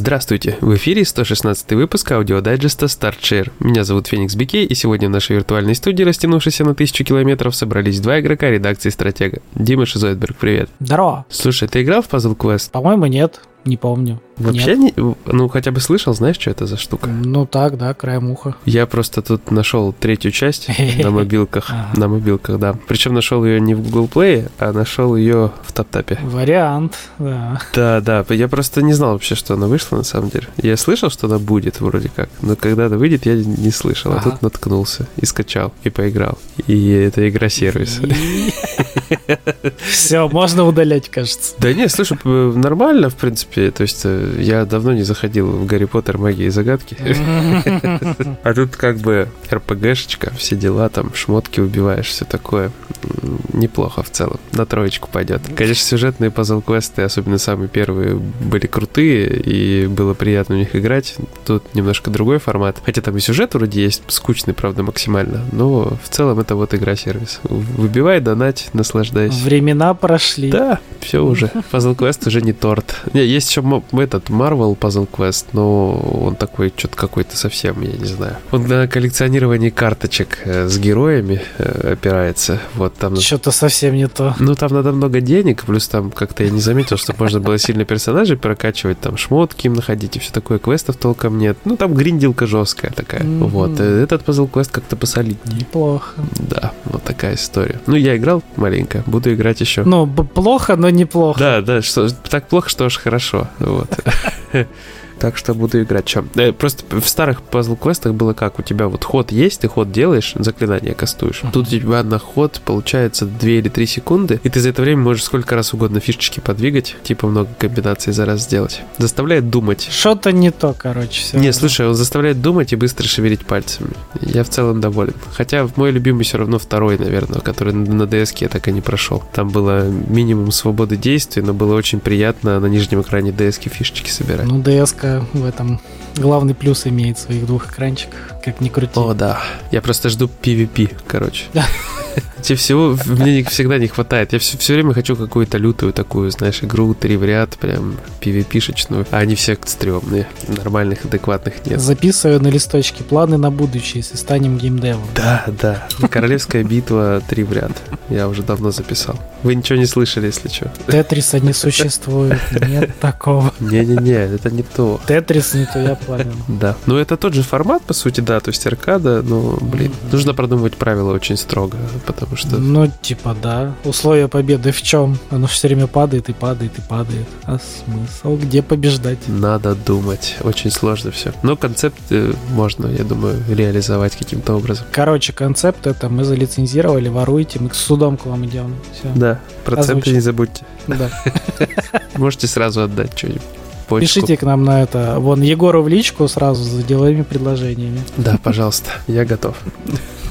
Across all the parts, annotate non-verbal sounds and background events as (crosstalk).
Здравствуйте! В эфире 116 выпуск аудиодайджеста Start + Share. Меня зовут Феникс Бикей, и сегодня в нашей виртуальной студии, растянувшейся на тысячу километров, собрались два игрока редакции Стратега. Дима Шизойдберг, привет. Здорово. Слушай, ты играл в Puzzle Quest? По-моему, нет. Не помню. Вообще Нет. не... Ну, хотя бы слышал, знаешь, что это за штука? Ну так, да, краем уха. Я просто тут нашел третью часть на (laughs) мобилках. На мобилках, да. Причем нашел ее не в Google Play, а нашел ее в TapTap е. Вариант, да. Да, да, я просто не знал вообще, что она вышла на самом деле. Я слышал, что она будет вроде как, но когда она выйдет, я не слышал. А тут наткнулся и скачал, и поиграл. И это игра-сервис. (laughs) Все, можно удалять, кажется. Да не, слушай, нормально, в принципе. То есть э, я давно не заходил в Гарри Поттер, магии и загадки. (laughs) А тут как бы РПГшечка, все дела, там шмотки убиваешь, все такое. Неплохо в целом. На троечку пойдет. Конечно, сюжетные пазл-квесты, особенно самые первые, были крутые, и было приятно в них играть. Тут немножко другой формат. Хотя там и сюжет вроде есть, скучный, правда, максимально. Но в целом это вот игра-сервис. Выбивай, донать, наслаждайся. Времена прошли. Да, все уже. Quest уже не торт. Не, есть еще этот Marvel Quest, но он такой что-то какой-то совсем, я не знаю. Он на коллекционировании карточек э, с героями э, опирается. Вот там. Что-то совсем не то. Ну, там надо много денег, плюс там как-то я не заметил, что можно было сильно персонажей прокачивать, там шмотки им находить и все такое, квестов толком нет. Ну, там гриндилка жесткая такая. Вот. э, Этот Quest как-то посолиднее. Неплохо. Да, вот такая история. Ну, я играл маленько, буду играть еще. Ну, плохо, но неплохо. Да, да, что так плохо, что аж хорошо. Вот. (laughs) Так что буду играть. Чем? Просто в старых пазл квестах было как? У тебя вот ход есть, ты ход делаешь, заклинание кастуешь. Тут у тебя на ход получается 2 или 3 секунды, и ты за это время можешь сколько раз угодно фишечки подвигать, типа много комбинаций за раз сделать. Заставляет думать. Что-то не то, короче. всё Не, равно. слушай, он заставляет думать и быстро шевелить пальцами. Я в целом доволен. Хотя мой любимый все равно второй, наверное, который на DS я так и не прошел. Там было минимум свободы действий, но было очень приятно на нижнем экране DS фишечки собирать. Ну, ДСК в этом главный плюс имеет в своих двух экранчиках, как ни крути. О, да. Я просто жду PvP, короче. Да. Тебе всего мне не- всегда не хватает. Я все, все время хочу какую-то лютую такую, знаешь, игру три в ряд, прям PvP-шечную. А они все стрёмные. Нормальных, адекватных нет. Записываю на листочке планы на будущее, если станем геймдевом. Да, да. Королевская битва три в ряд. Я уже давно записал. Вы ничего не слышали, если что. Тетриса не существует, нет такого. Не-не-не, это не то. Тетрис не то, я понял. Да. Ну, это тот же формат, по сути, да, то есть аркада, но, блин, нужно продумывать правила очень строго, потому что... Ну, типа, да. Условия победы в чем? Оно все время падает и падает и падает. А смысл? Где побеждать? Надо думать. Очень сложно все. Но концепт э, можно, я думаю, реализовать каким-то образом. Короче, концепт это мы залицензировали, воруйте, мы к судом к вам идем. Все. Да, проценты Озвучил. не забудьте. Да. (laughs) Можете сразу отдать что-нибудь. Почку. Пишите к нам на это. Вон Егору в личку сразу за деловыми предложениями. Да, пожалуйста, я готов.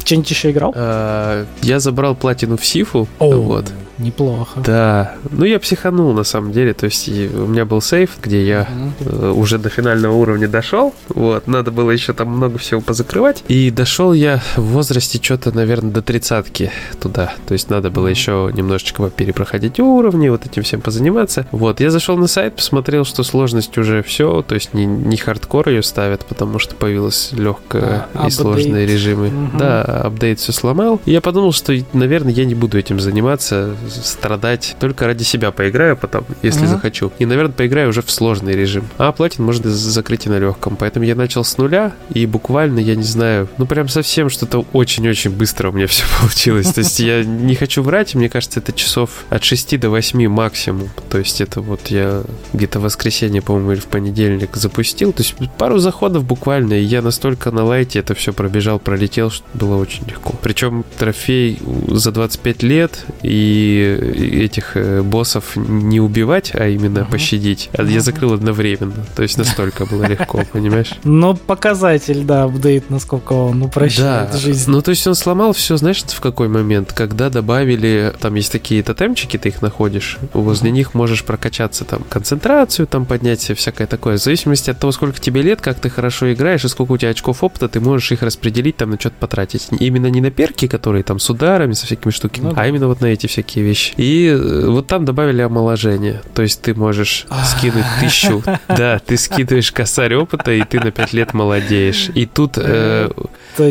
Что-нибудь еще играл? А, Я забрал платину в Сифу. Вот. Неплохо. Да. Ну, я психанул, на самом деле. То есть, у меня был сейв, где я Мгм. э, уже до финального уровня дошел. Вот, надо было еще там много всего позакрывать. И дошел я в возрасте что-то, наверное, до тридцатки туда. То есть надо было еще немножечко перепроходить уровни, вот этим всем позаниматься. Вот, я зашел на сайт, посмотрел, что сложность уже все, то есть не, не хардкор ее ставят, потому что появилась легкая А, и сложные апдейт. режимы. Мгм. Да, апдейт все сломал. И я подумал, что, наверное, я не буду этим заниматься, страдать. Только ради себя поиграю потом, если Мгм. захочу. И, наверное, поиграю уже в сложный режим. А платину можно закрыть и на легком. Поэтому я начал с нуля, и буквально, я не знаю, ну прям совсем что-то очень-очень быстро у меня (laughs) все получилось. То есть я не хочу врать, мне кажется, это часов от 6 до 8 максимум. То есть это вот я где-то в воскресенье, по-моему, или в понедельник запустил. То есть пару заходов буквально, и я настолько на лайте это все пробежал, пролетел, что было очень легко. Причем трофей за 25 лет, и этих э, боссов не убивать, а именно Мгм. пощадить. А Я Мгм. закрыл одновременно. То есть настолько было легко, (laughs) понимаешь? Ну, показатель, да, апдейт, насколько он упрощает Да, жизнь. ну то есть он сломал все, знаешь, в какой момент? Когда добавили, там есть такие тотемчики, ты их находишь, возле них можешь прокачаться там концентрацию, там поднять себе всякое такое. В зависимости от того, сколько тебе лет, как ты хорошо играешь и сколько у тебя очков опыта, ты можешь их распределить там на что-то потратить. Именно не на перки, которые там с ударами, со всякими штуками, Ну а именно вот на эти всякие вещи. И э, вот там добавили омоложение. То есть ты можешь скинуть тысячу. (laughs) Да, ты скидываешь косарь опыта, и ты на 5 лет молодеешь. И тут э,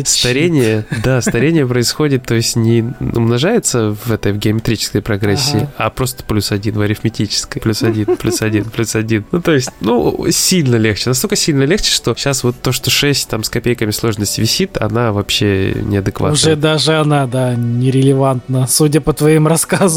старение, да, старение происходит, то есть не умножается в этой в геометрической прогрессии, ага. а просто плюс один в арифметической. Плюс один, плюс один, плюс один. Ну, то есть, ну, сильно легче. Настолько сильно легче, что сейчас вот то, что 6 там с копейками сложности висит, она вообще неадекватная. Уже даже она, да, нерелевантна, судя по твоим рассказам.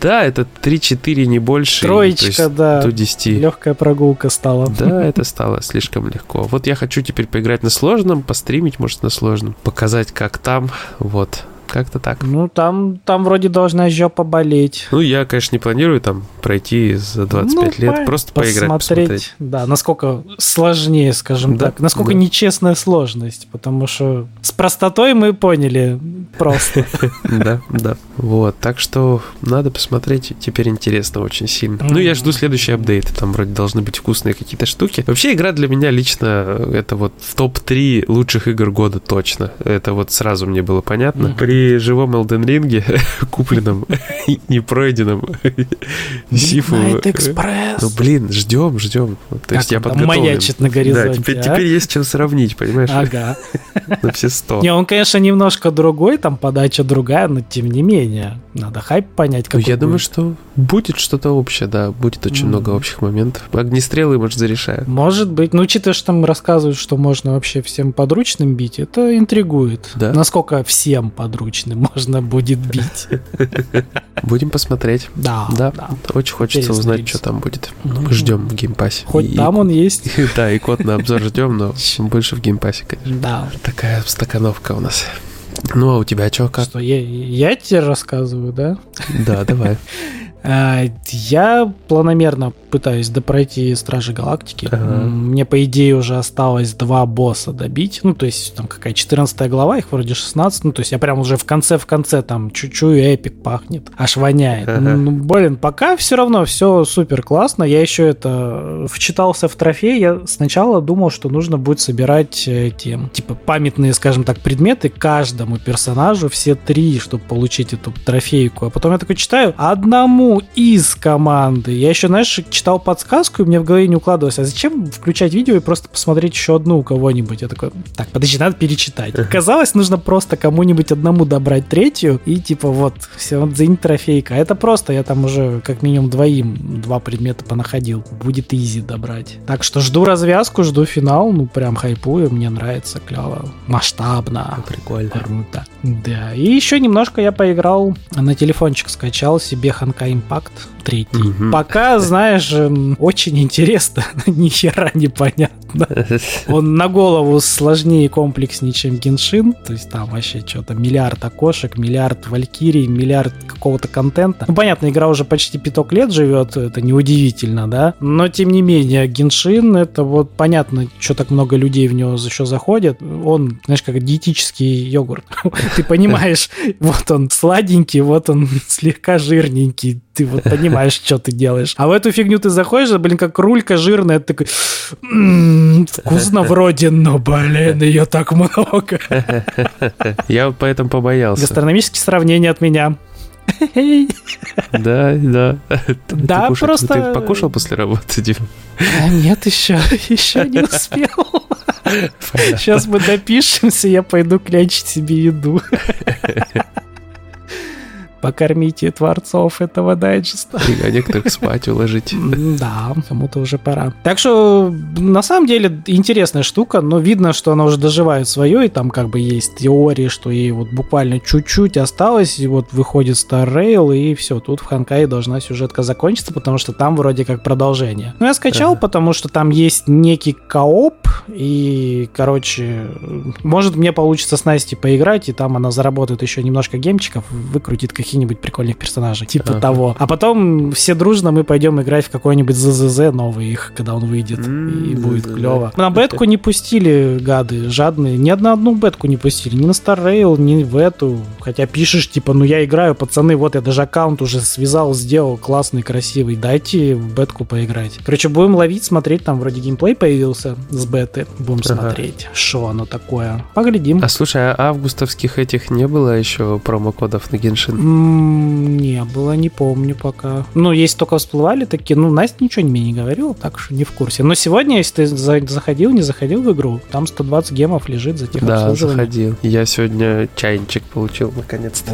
Да, это 3-4, не больше. Троечка, есть, да. До 10. Легкая прогулка стала. Да, это стало слишком легко. Вот я хочу теперь поиграть на сложном, постримить, может, на сложном, показать, как там, вот. Как-то так. Ну, там, там вроде должна жопа болеть. Ну, я, конечно, не планирую там пройти за 25 ну, лет, просто поиграть, посмотреть. Да, насколько сложнее, скажем да, так. Насколько да. нечестная сложность, потому что с простотой мы поняли просто. (laughs) Да, да. Вот, так что надо посмотреть, теперь интересно очень сильно. Ну, я жду следующий апдейт, там вроде должны быть вкусные какие-то штуки. Вообще, игра для меня лично, это вот в топ-3 лучших игр года точно. Это вот сразу мне было понятно. При живом Elden Ring, (laughs) купленном, не пройденном Сифу. Night Express. Ну, блин, ждем, ждем. То есть я подготовлен. маячит на горизонте, Да, теперь, а? теперь есть чем сравнить, понимаешь? Ага. (laughs) На все сто. Не, он, конечно, немножко другой, там подача другая, но тем не менее. Надо хайп понять, как. Ну, я думаю, что будет что-то общее, да. Будет очень много общих моментов. Огнестрелы, может, зарешают. Может быть. Ну, учитывая, что там рассказывают, что можно вообще всем подручным бить, это интригует. Да. Насколько всем подручным подручным (laughs) можно будет бить. Будем посмотреть. Да, да. да. Очень хочется узнать, что там будет. Ну, мы ждем в Game Pass е. Хоть и, там он есть. (laughs) Да, и код на обзор ждем, но больше в Game Pass е, конечно. Да. Такая стакановка у нас. Ну, а у тебя что, как? Что, я, я тебе рассказываю, да? Да, давай. (laughs) А, я планомерно пытаюсь допройти Стражи Галактики. Ага. Мне, по идее, уже осталось два босса добить. Ну, то есть, там какая 14 глава, их вроде 16. Ну, то есть, я прям уже в конце-в конце там чуть-чуть epic пахнет. Аж воняет. Ага. Ну, блин, пока все равно все супер классно. Я еще это вчитался в трофей. Я сначала думал, что нужно будет собирать эти, типа, памятные, скажем так, предметы каждому персонажу, все три, чтобы получить эту трофейку. А потом я такой читаю, одному из команды. Я еще, знаешь, читал подсказку, и мне в голове не укладывалось, а зачем включать видео и просто посмотреть еще одну у кого-нибудь? Я такой, так, подожди, надо перечитать. Оказалось, нужно просто кому-нибудь одному добрать третью, и типа вот, все, вот за ней трофейка. А это просто, я там уже как минимум двоим два предмета понаходил. Будет easy добрать. Так что жду развязку, жду финал, ну прям хайпую, мне нравится, клево, масштабно. Прикольно. Круто. Да, и еще немножко я поиграл, на телефончик скачал себе Honkai Impact третий. Угу. Пока, знаешь, очень интересно, (laughs) ни хера непонятно. (laughs) Он на голову сложнее и комплекснее, чем Геншин. То есть там вообще что-то миллиард окошек, миллиард валькирий, миллиард какого-то контента. Ну, понятно, игра уже почти пяток лет живет, это неудивительно, да? Но, тем не менее, Геншин, это вот понятно, что так много людей в него еще заходят. Он, знаешь, как диетический йогурт. (laughs) Ты понимаешь, вот он сладенький, вот он слегка жирненький. Ты вот понимаешь, что ты делаешь. А в эту фигню ты заходишь, блин, как рулька жирная, ты такой, вкусно вроде, но, блин, ее так много. Я поэтому побоялся. Гастрономические сравнения от меня. Да, да. Да, ты просто... Ты покушал после работы, Дим? А нет, еще, еще не успел. Сейчас мы допишемся, я пойду клянчить себе еду. Покормите творцов этого дайджеста. А некоторых спать уложить. Да, кому-то уже пора. Так что, на самом деле, интересная штука, но видно, что она уже доживает свое, и там как бы есть теории, что ей вот буквально чуть-чуть осталось, и вот выходит Star Rail, и все, тут в Ханкае должна сюжетка закончиться, потому что там вроде как продолжение. Ну, я скачал, ага. потому что там есть некий кооп, и, короче, может мне получится с Настей поиграть, и там она заработает еще немножко гемчиков, выкрутит каких каких-нибудь прикольных персонажей, типа ага. того. А потом все дружно мы пойдем играть в какой-нибудь ЗЗЗ новый их, когда он выйдет, и будет клево. На бетку не пустили гады, жадные, ни одну одну бетку не пустили, ни на Star Rail, ни в эту. Хотя пишешь, типа, ну я играю, пацаны, вот я даже аккаунт уже связал, сделал классный, красивый, дайте в бетку поиграть. Короче, будем ловить, смотреть, там вроде геймплей появился с беты, будем ага. смотреть, что оно такое. Поглядим. А слушай, а августовских этих не было еще промокодов на Геншин? Не было, не помню пока. Ну, есть только всплывали такие. Ну, Настя ничего мне не говорила, так что не в курсе. Но сегодня, если ты заходил, не заходил в игру, там 120 гемов лежит за тех Да, заходил. Я сегодня чайничек получил, наконец-то.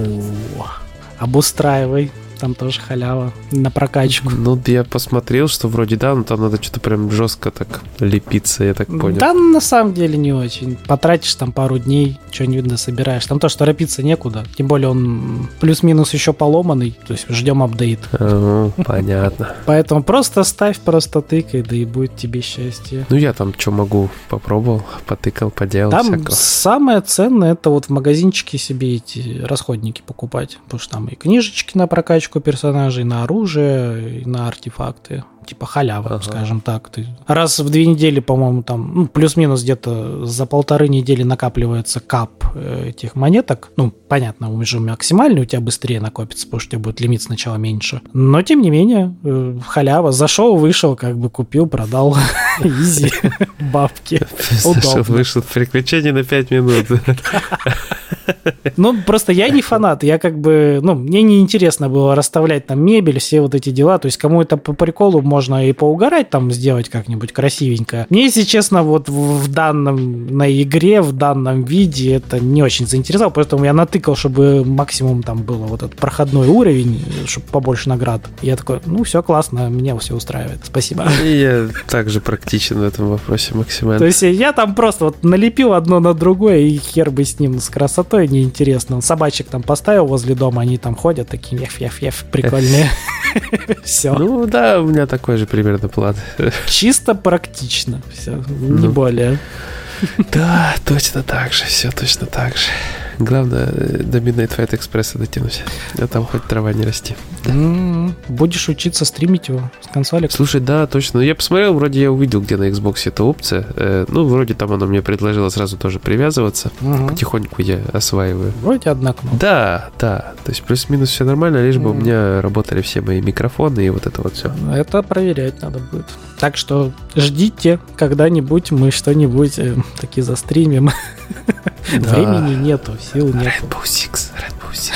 Обустраивай. Там тоже халява на прокачку. Ну, я посмотрел, что вроде да, но там надо что-то прям жестко так лепиться, я так понял. Да, на самом деле не очень. Потратишь там пару дней, что-нибудь собираешь. Там то, что торопиться некуда. Тем более он плюс-минус еще поломанный, то есть ждем апдейт. Ага, понятно. (laughs) Поэтому просто ставь, просто тыкай, да и будет тебе счастье. Ну, я там что могу, попробовал, потыкал, поделал Там всякого. самое ценное, это вот в магазинчике себе эти расходники покупать, потому что там и книжечки на прокачку, прокачку персонажей на оружие на артефакты. Типа халява, ага. скажем так. Ты раз в две недели, по-моему, там, ну, плюс-минус где-то за полторы недели накапливается кап э, этих монеток. Ну, понятно, уже максимальный у тебя быстрее накопится, потому что у тебя будет лимит сначала меньше. Но, тем не менее, э, халява. Зашел, вышел, как бы купил, продал. (laughs) Изи. Бабки. Удобно. Вышел приключение на 5 минут. Ну, просто я не фанат. Я как бы, ну, мне не интересно было расставлять там мебель, все вот эти дела. То есть, кому это по приколу можно и поугарать, там, сделать как-нибудь красивенько. Мне, если честно, вот в данном, на игре, в данном виде это не очень заинтересовало, поэтому я натыкал, чтобы максимум там было вот этот проходной уровень, чтобы побольше наград. я такой, ну, все классно, меня все устраивает. Спасибо. И я также практичен в этом вопросе максимально. То есть, я там просто вот налепил одно на другое, и хер бы с ним с красотой неинтересно. Собачек там поставил возле дома, они там ходят такие, еф, еф, еф, прикольные. (laughs) (laughs) Все. Ну да, у меня такой же примерно план. Чисто практично. Все, не ну. более. Да, точно так же, все точно так же. Главное, до Midnight Fight Express дотянуть. А там хоть трава не расти. Mm-hmm. Будешь учиться стримить его с консоли? Слушай, да, точно. Я посмотрел, вроде я увидел, где на Xbox эта опция. Э, ну, вроде там она мне предложила сразу тоже привязываться. Mm-hmm. Потихоньку я осваиваю. Вроде одна кнопка. Да, да. То есть плюс-минус все нормально, лишь бы mm-hmm. у меня работали все мои микрофоны и вот это вот все. Это проверять надо будет. Так что ждите, когда-нибудь мы что-нибудь э, (laughs) таки застримим. (laughs) Времени нету, сил нету. Rainbow Six, Rainbow Six.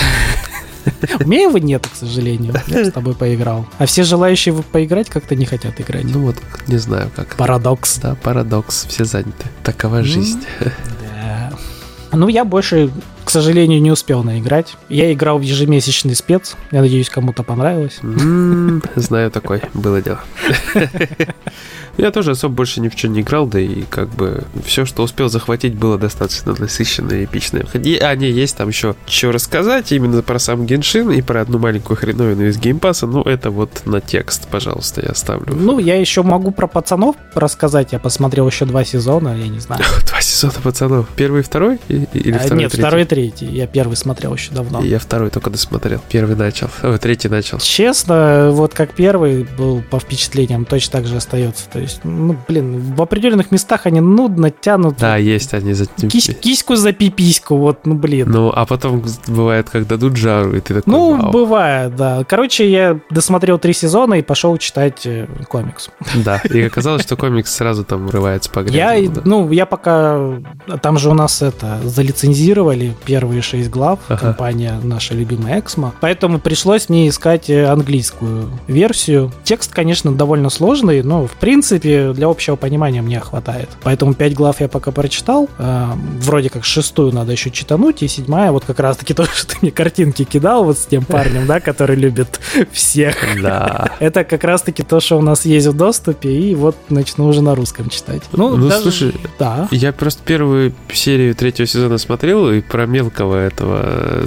(laughs) У меня его нет, к сожалению. Я с тобой поиграл. А все желающие поиграть как-то не хотят играть. Ну вот, не знаю как. Парадокс. Да, парадокс. Все заняты. Такова жизнь. Да. Ну, я больше, к сожалению, не успел наиграть. Я играл в ежемесячный спец. Я надеюсь, кому-то понравилось. Знаю такой. Было дело. (laughs) Я тоже особо больше ни в чем не играл, да и как бы все, что успел захватить, было достаточно насыщенное и эпичное. А, не, есть там еще что рассказать именно про сам Genshin и про одну маленькую хреновину из Game Pass а, ну это вот на текст, пожалуйста, я оставлю. Ну, я еще могу про пацанов рассказать, я посмотрел еще два сезона, я не знаю. (laughs) Два сезона пацанов. Первый и второй? Или а, второй Нет, второй и третий. Я первый смотрел еще давно. Я второй только досмотрел. Первый начал. (laughs) О, третий начал. Честно, вот как первый был по впечатлениям, точно так же остается. То есть, ну, блин, в определенных местах они нудно тянут. Да, есть они за... Кись, киську за пипиську, вот, ну, блин. Ну, а потом бывает, как дадут жару, и ты такой, Ну, Вау. бывает, да. Короче, я досмотрел три сезона и пошел читать э, комикс. (laughs) Да, и оказалось, что комикс сразу там врывается по грязи. Я, ну, я пока... Там же у нас это, залицензировали первые шесть глав, ага. компания наша любимая Эксмо, поэтому пришлось мне искать э, английскую версию. Текст, конечно, довольно сложный, но, в принципе, для общего понимания мне хватает. Поэтому 5 глав я пока прочитал. Э, вроде как шестую надо еще читануть, и седьмая вот как раз-таки (laughs) то, что ты мне картинки кидал вот с тем парнем, да, который любит (laughs) всех. Да. (laughs) Это как раз-таки то, что у нас есть в доступе, и вот начну уже на русском читать. Ну, ну даже... слушай, да. я просто первую серию третьего сезона смотрел, и про мелкого этого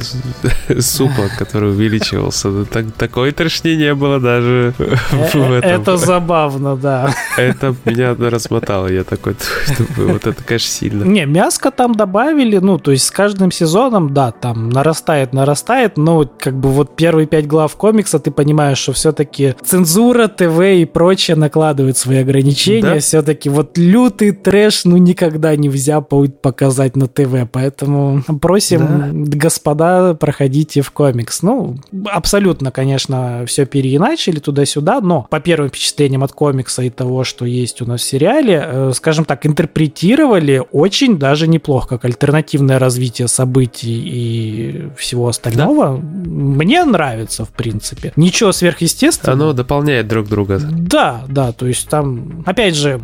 э, (laughs) супа, который увеличивался. Так, такое тошнение было даже (laughs) э, в этом. Это забавно, да. Это меня размотало. Я такой, (laughs) вот это, конечно, сильно. Не, мяско там добавили, ну, то есть с каждым сезоном, да, там нарастает, нарастает, но как бы вот первые пять глав комикса ты понимаешь, что все-таки цензура, ТВ и прочее накладывают свои ограничения. Да? Все-таки вот лютый трэш, ну, никогда нельзя показать на ТВ, поэтому просим, да. господа, проходите в комикс. Ну, абсолютно, конечно, все переиначили туда-сюда, но по первым впечатлениям от комикса и того, что есть у нас в сериале, э, скажем так, интерпретировали очень даже неплохо, как альтернативное развитие событий и всего остального. Да? Мне нравится, в принципе. Ничего сверхъестественного. Оно дополняет друг друга. Да, да, то есть там, опять же,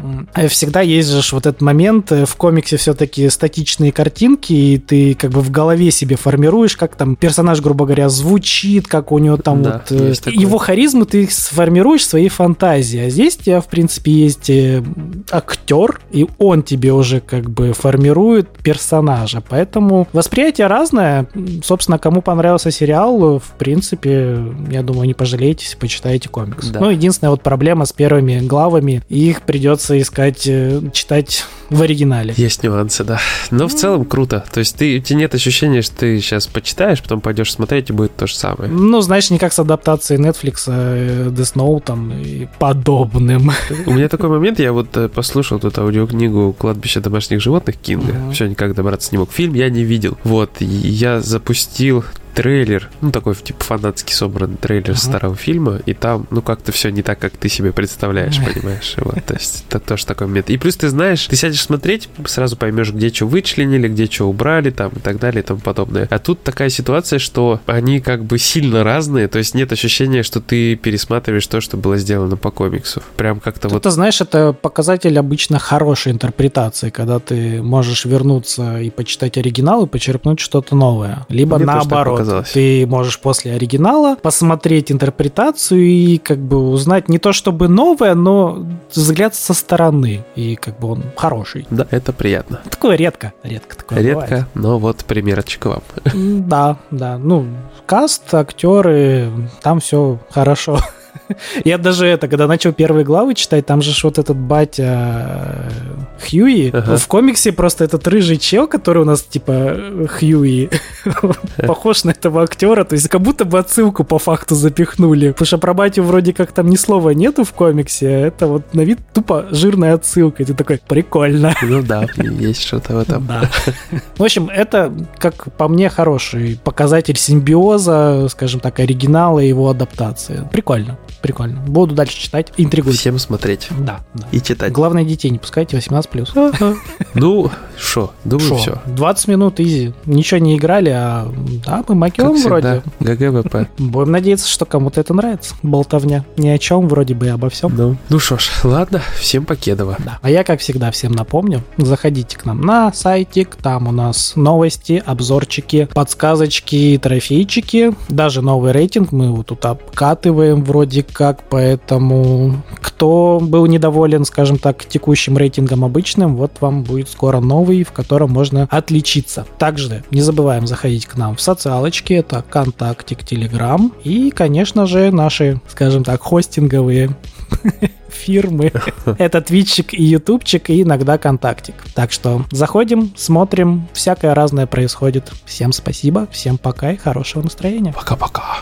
всегда есть же вот этот момент, э, в комиксе все-таки статичные картинки, и ты как бы в голове себе формируешь, как там персонаж, грубо говоря, звучит, как у него там да, вот... Э, его харизму ты сформируешь в своей фантазии. А здесь у тебя, в принципе, есть э, актер, и он тебе уже как бы формирует персонажа. Поэтому восприятие разное. Собственно, кому понравился сериал, в принципе, я думаю, не пожалеете, почитаете комикс. Да. Ну, единственная вот проблема с первыми главами, их придется искать, э, читать в оригинале. Есть нюансы, да. Но в целом круто. То есть ты, у тебя нет ощущения, что ты сейчас почитаешь, потом пойдешь смотреть, и будет то же самое. Ну, знаешь, не как с адаптацией Netflix, э, Death Note там, и подобным. У меня такой момент, я вот э, послушал тут аудиокнигу «Кладбище домашних животных» Кинга. Все, никак добраться не мог. Фильм я не видел. Вот, я запустил трейлер, ну такой типа фанатский собранный трейлер uh-huh. старого фильма, и там, ну как-то все не так, как ты себе представляешь, (laughs) понимаешь? Вот, то есть это тоже такой момент. И плюс ты знаешь, ты сядешь смотреть, сразу поймешь, где что вычленили, где что убрали, там и так далее и тому подобное. А тут такая ситуация, что они как бы сильно разные, то есть нет ощущения, что ты пересматриваешь то, что было сделано по комиксу. Прям как-то вот... Это, знаешь, это показатель обычно хорошей интерпретации, когда ты можешь вернуться и почитать оригинал и почерпнуть что-то новое. Либо Мне наоборот показалось. Ты можешь после оригинала посмотреть интерпретацию и как бы узнать не то чтобы новое, но взгляд со стороны. И как бы он хороший. Да, это приятно. Такое редко. Редко такое Редко, бывает. но вот примерочек вам. Да, да. Ну, каст, актеры, там все хорошо. Я даже это, когда начал первые главы читать, там же вот этот батя э, Хьюи. Ага. В комиксе просто этот рыжий чел, который у нас типа Хьюи, (laughs) похож на этого актера. То есть как будто бы отсылку по факту запихнули. Потому что про батю вроде как там ни слова нету в комиксе. А это вот на вид тупо жирная отсылка. И ты такой, прикольно. Ну да, есть что-то в этом. Да. В общем, это, как по мне, хороший показатель симбиоза, скажем так, оригинала и его адаптации. Прикольно прикольно. Буду дальше читать, интригует. Всем смотреть. Да, да. И читать. Главное, детей не пускайте 18+. Ну, что, думаю, все. 20 минут easy. Ничего не играли, а да, мы макем вроде. GG WP. (laughs) Будем надеяться, что кому-то это нравится. Болтовня. Ни о чем, вроде бы обо всем. Ну, ну что ж, ладно, всем покедово. Да. А я, как всегда, всем напомню, заходите к нам на сайтик, там у нас новости, обзорчики, подсказочки, трофейчики, даже новый рейтинг мы вот тут обкатываем вроде как, поэтому кто был недоволен, скажем так, текущим рейтингом обычным, вот вам будет скоро новый, в котором можно отличиться. Также не забываем заходить к нам в социалочки, это ВКонтактик, Телеграм и, конечно же, наши, скажем так, хостинговые (laughs) фирмы. (laughs) Это твитчик и ютубчик, и иногда контактик. Так что заходим, смотрим, всякое разное происходит. Всем спасибо, всем пока и хорошего настроения. Пока-пока.